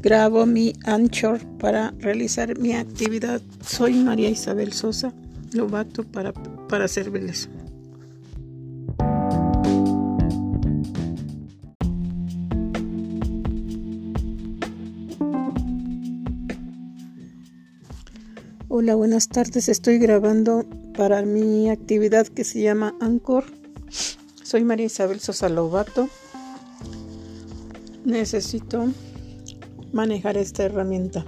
grabo mi Anchor para realizar mi actividad. Soy María Isabel Sosa Lobato para, para servirles. Hola, buenas tardes. Estoy grabando para mi actividad que se llama Anchor. Soy María Isabel Sosa Lobato. Necesito manejar esta herramienta.